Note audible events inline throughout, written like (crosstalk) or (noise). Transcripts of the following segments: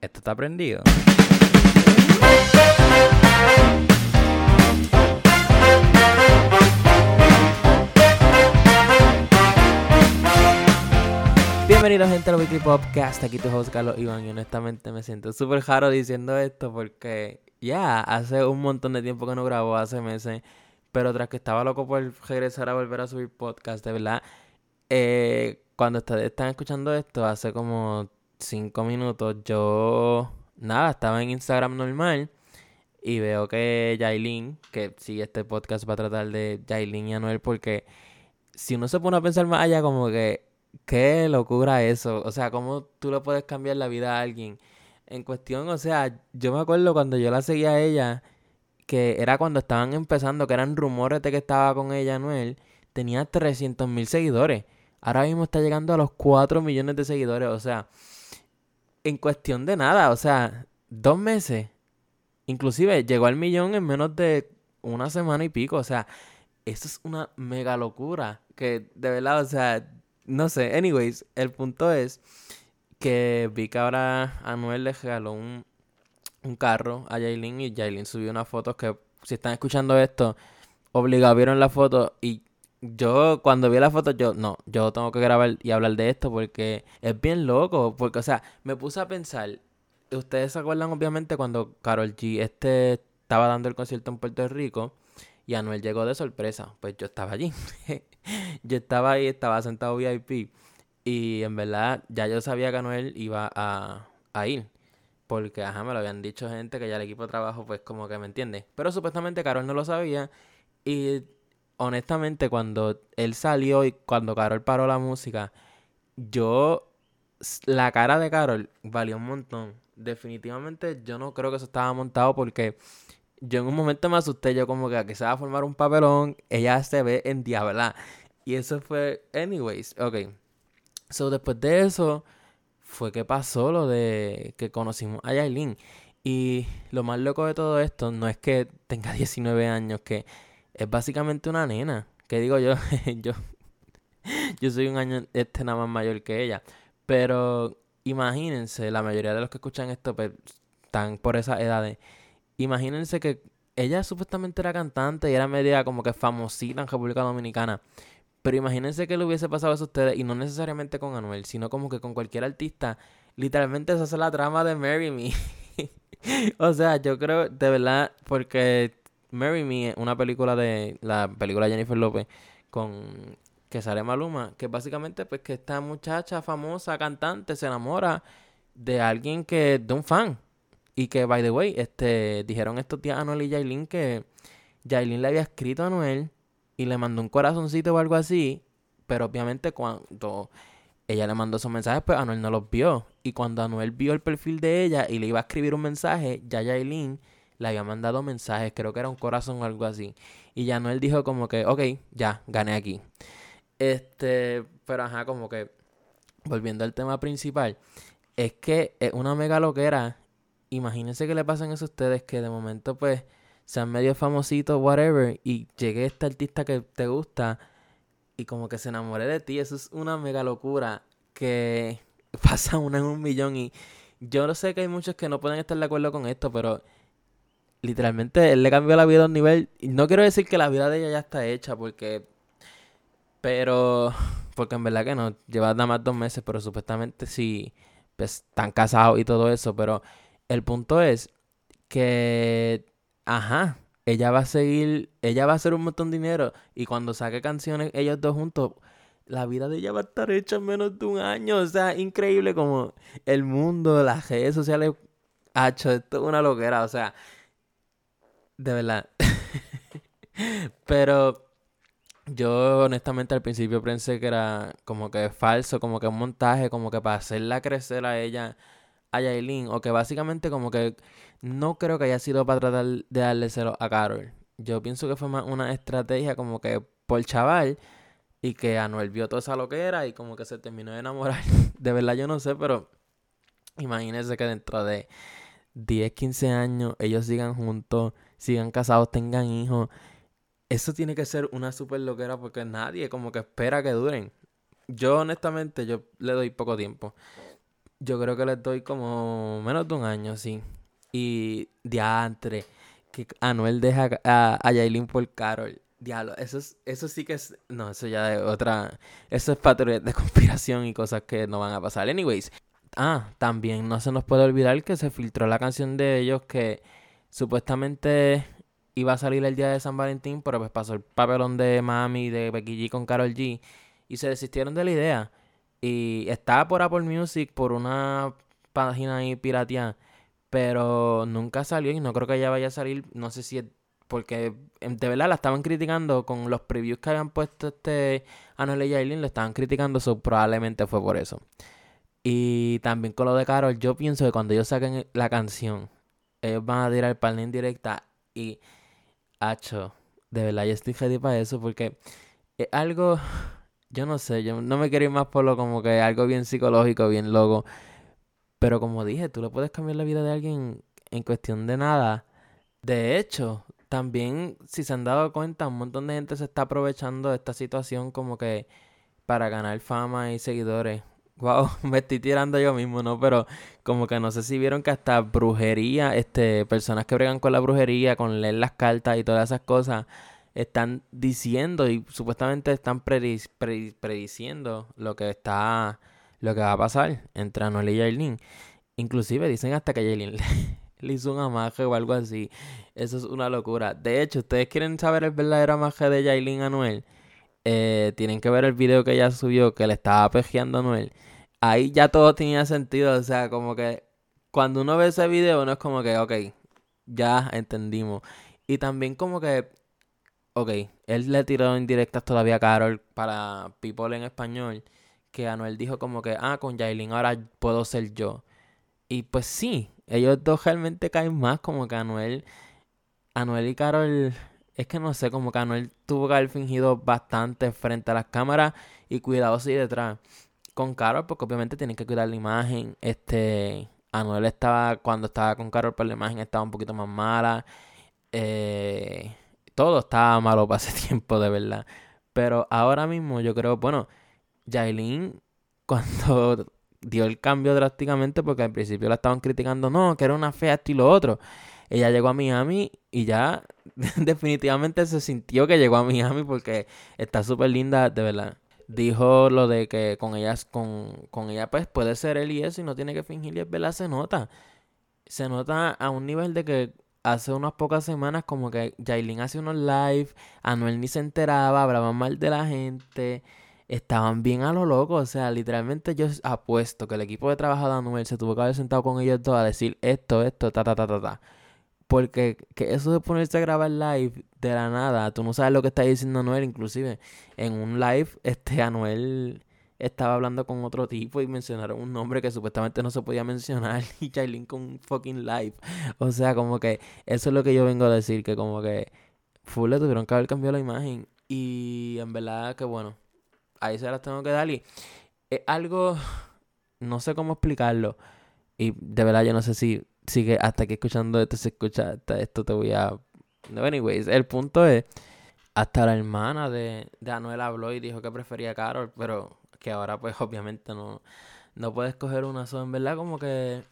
Esto está prendido. Bienvenidos gente al Weekly Podcast, aquí tu host Carlos Iván y honestamente me siento súper jaro diciendo esto porque ya hace un montón de tiempo que no grabo, hace meses, pero tras que estaba loco por regresar a volver a subir podcast, de verdad, eh, cuando ustedes están escuchando esto, hace como cinco minutos, yo, nada, estaba en Instagram normal y veo que Jailin, que sí, este podcast va a tratar de Jailin y Anuel porque si uno se pone a pensar más allá, como que, qué locura eso, o sea, cómo tú le puedes cambiar la vida a alguien. En cuestión, o sea, yo me acuerdo cuando yo la seguía a ella, que era cuando estaban empezando, que eran rumores de que estaba con ella Anuel, tenía 300 mil seguidores. Ahora mismo está llegando a los 4 millones de seguidores. O sea, en cuestión de nada. O sea, dos meses. Inclusive llegó al millón en menos de una semana y pico. O sea, eso es una mega locura. Que de verdad, o sea, no sé. Anyways, el punto es que vi que ahora Anuel le regaló un, un carro a Jailin y Jailin subió unas fotos que si están escuchando esto, obligado vieron la foto y yo cuando vi la foto, yo, no, yo tengo que grabar y hablar de esto porque es bien loco. Porque, o sea, me puse a pensar, ustedes se acuerdan obviamente cuando Carol G este estaba dando el concierto en Puerto Rico y Anuel llegó de sorpresa. Pues yo estaba allí. (laughs) yo estaba ahí, estaba sentado VIP y en verdad ya yo sabía que Anuel iba a, a ir. Porque, ajá, me lo habían dicho gente que ya el equipo de trabajo, pues como que me entiende. Pero supuestamente Carol no lo sabía. Y honestamente, cuando él salió y cuando Carol paró la música, yo. La cara de Carol valió un montón. Definitivamente, yo no creo que eso estaba montado porque yo en un momento me asusté. Yo, como que aquí se va a formar un papelón. Ella se ve en diabla. Y eso fue. Anyways, ok. So, después de eso, fue que pasó lo de que conocimos a Yailin. Y lo más loco de todo esto no es que tenga (laughs) 19 años, que es básicamente una nena. Que digo yo, (laughs) yo, yo soy un año este nada más mayor que ella. Pero imagínense, la mayoría de los que escuchan esto pues, están por esas edades. Imagínense que ella supuestamente era cantante y era media como que famosita en República Dominicana. Pero imagínense que le hubiese pasado eso a ustedes y no necesariamente con Anuel, sino como que con cualquier artista. Literalmente esa es la trama de Marry Me. (laughs) o sea, yo creo, de verdad, porque Marry Me, una película de la película Jennifer López con que sale Maluma, que básicamente pues que esta muchacha famosa cantante se enamora de alguien que de un fan y que by the way, este dijeron estos días a Noel y Jailin que Jailin le había escrito a Noel y le mandó un corazoncito o algo así, pero obviamente cuando ella le mandó esos mensajes, pues Anuel no los vio. Y cuando Anuel vio el perfil de ella y le iba a escribir un mensaje, ya Jailin le había mandado mensajes, creo que era un corazón o algo así. Y ya Noel dijo como que, ok, ya, gané aquí. Este, pero ajá, como que, volviendo al tema principal, es que es una mega loquera. Imagínense que le pasan eso a ustedes, que de momento pues sean medio famositos, whatever, y llegue este artista que te gusta y como que se enamore de ti. Eso es una mega locura que (laughs) pasa una en un millón y yo no sé que hay muchos que no pueden estar de acuerdo con esto, pero literalmente él le cambió la vida a un nivel. Y no quiero decir que la vida de ella ya está hecha, porque. Pero. Porque en verdad que no. Lleva nada más dos meses, pero supuestamente sí. Pues están casados y todo eso. Pero el punto es que. Ajá. Ella va a seguir. Ella va a hacer un montón de dinero. Y cuando saque canciones, ellos dos juntos. La vida de ella va a estar hecha en menos de un año. O sea, increíble como el mundo, las redes sociales. Hacho, esto es una loquera. O sea, de verdad. (laughs) Pero yo honestamente al principio pensé que era como que falso, como que un montaje, como que para hacerla crecer a ella, a Yailin, o que básicamente como que no creo que haya sido para tratar de darle cero a Carol. Yo pienso que fue más una estrategia como que por chaval y que Anuel vio toda esa loquera y como que se terminó de enamorar. (laughs) De verdad yo no sé, pero imagínense que dentro de 10, 15 años ellos sigan juntos sigan casados, tengan hijos. Eso tiene que ser una super loquera porque nadie como que espera que duren. Yo honestamente, yo le doy poco tiempo. yo creo que les doy como menos de un año, sí. Y diantre, que Anuel deja a, a Yailin por Carol. Diablo, eso, es, eso sí que es... No, eso ya es otra... Eso es patrulla de (laughs) conspiración y cosas que no van a pasar. Anyways. Ah, también no se nos puede olvidar que se filtró la canción de ellos que supuestamente iba a salir el día de San Valentín, pero pues pasó el papelón de Mami, de Becky G con Carol G. Y se desistieron de la idea. Y estaba por Apple Music, por una página ahí pirateada. Pero nunca salió y no creo que ya vaya a salir. No sé si es porque em, de verdad la estaban criticando con los previews que habían puesto este Anuel y Jailin. Le estaban criticando, eso probablemente fue por eso. Y también con lo de Carol, yo pienso que cuando ellos saquen la canción, ellos van a tirar el panel en directa y. Hacho, de verdad, yo estoy ready para eso porque es algo yo no sé, yo no me quiero ir más por lo como que algo bien psicológico, bien loco. Pero como dije, tú le puedes cambiar la vida de alguien en cuestión de nada. De hecho, también, si se han dado cuenta, un montón de gente se está aprovechando de esta situación como que para ganar fama y seguidores. Wow, (laughs) me estoy tirando yo mismo, ¿no? Pero como que no sé si vieron que hasta brujería, este, personas que bregan con la brujería, con leer las cartas y todas esas cosas, están diciendo y supuestamente están prediciendo lo que está lo que va a pasar entre Anuel y Yailin. Inclusive dicen hasta que Yailin (laughs) le, hizo un amaje o algo así. Eso es una locura. De hecho, ustedes quieren saber el verdadero amaje de Yailin a Anuel. Eh, tienen que ver el video que ella subió que le estaba pejeando a Anuel. Ahí ya todo tenía sentido. O sea, como que cuando uno ve ese video, no es como que, ok, ya entendimos. Y también como que ok, él le tiró en directas todavía a Carol para People en español, que Anuel dijo como que, ah, con Yailin ahora puedo ser yo. Y pues sí, ellos dos realmente caen más como que Anuel, Anuel y Carol, es que no sé, como que Anuel tuvo que haber fingido bastante frente a las cámaras y cuidado y detrás. Con Carol, porque obviamente tienen que cuidar la imagen, este... Anuel estaba, cuando estaba con Carol, por pues la imagen estaba un poquito más mala. Eh, todo estaba malo para ese (laughs) tiempo, de verdad. Pero ahora mismo yo creo, bueno, Jailin (laughs) cuando dio el cambio drásticamente, porque al principio la estaban criticando, no, que era una fea esto y lo otro. Ella llegó a Miami y ya (laughs) definitivamente se sintió que llegó a Miami porque está súper linda, de verdad. Dijo lo de que con ella, con, con ella pues puede ser él y eso y no tiene que fingir y es verdad, se nota. Se nota a un nivel de que hace unas pocas semanas como que Jailin hace unos live, Anuel ni se enteraba, hablaban mal de la gente, estaban bien a lo loco, o sea, literalmente yo apuesto que el equipo de trabajo de Anuel se tuvo que haber sentado con ellos dos a decir esto, esto, ta, ta, ta, ta, ta. Porque que eso de ponerse a grabar live de la nada, tú no sabes lo que está diciendo Anuel, inclusive en un live, este Anuel estaba hablando con otro tipo y mencionaron un nombre que supuestamente no se podía mencionar (laughs) y Jailin con un fucking live. O sea, como que eso es lo que yo vengo a decir, que como que full le tuvieron que haber cambiado la imagen y en verdad que bueno, ahí se las tengo que dar y es algo, no sé cómo explicarlo y de verdad yo no sé si sigue hasta aquí escuchando esto, se escucha hasta esto te voy a... No, anyways, el punto es, hasta la hermana de, de Anuel habló y dijo que prefería a Carol, pero que ahora pues obviamente no, no puedes coger una sola. En verdad como que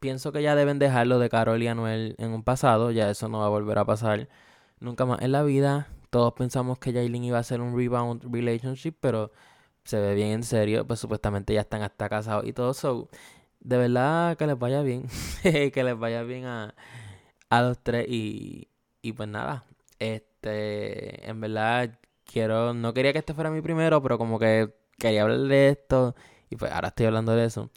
pienso que ya deben dejarlo de Carol y Anuel en un pasado, ya eso no va a volver a pasar nunca más en la vida. Todos pensamos que Jailin iba a ser un rebound relationship, pero se ve bien en serio, pues supuestamente ya están hasta casados y todo. So, de verdad que les vaya bien, (laughs) que les vaya bien a, a los tres y, y pues nada, este, en verdad quiero, no quería que este fuera mi primero, pero como que quería hablar de esto y pues ahora estoy hablando de eso.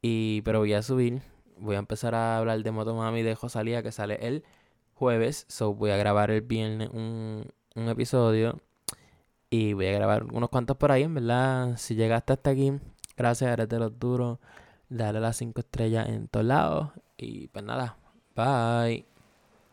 Y pero voy a subir, voy a empezar a hablar de Motomami de Josalía que sale el jueves, so voy a grabar el viernes un, un episodio y voy a grabar unos cuantos por ahí, en verdad, si llegaste hasta aquí, gracias, eres de los duros, dale las 5 estrellas en todos lados y pues nada, bye.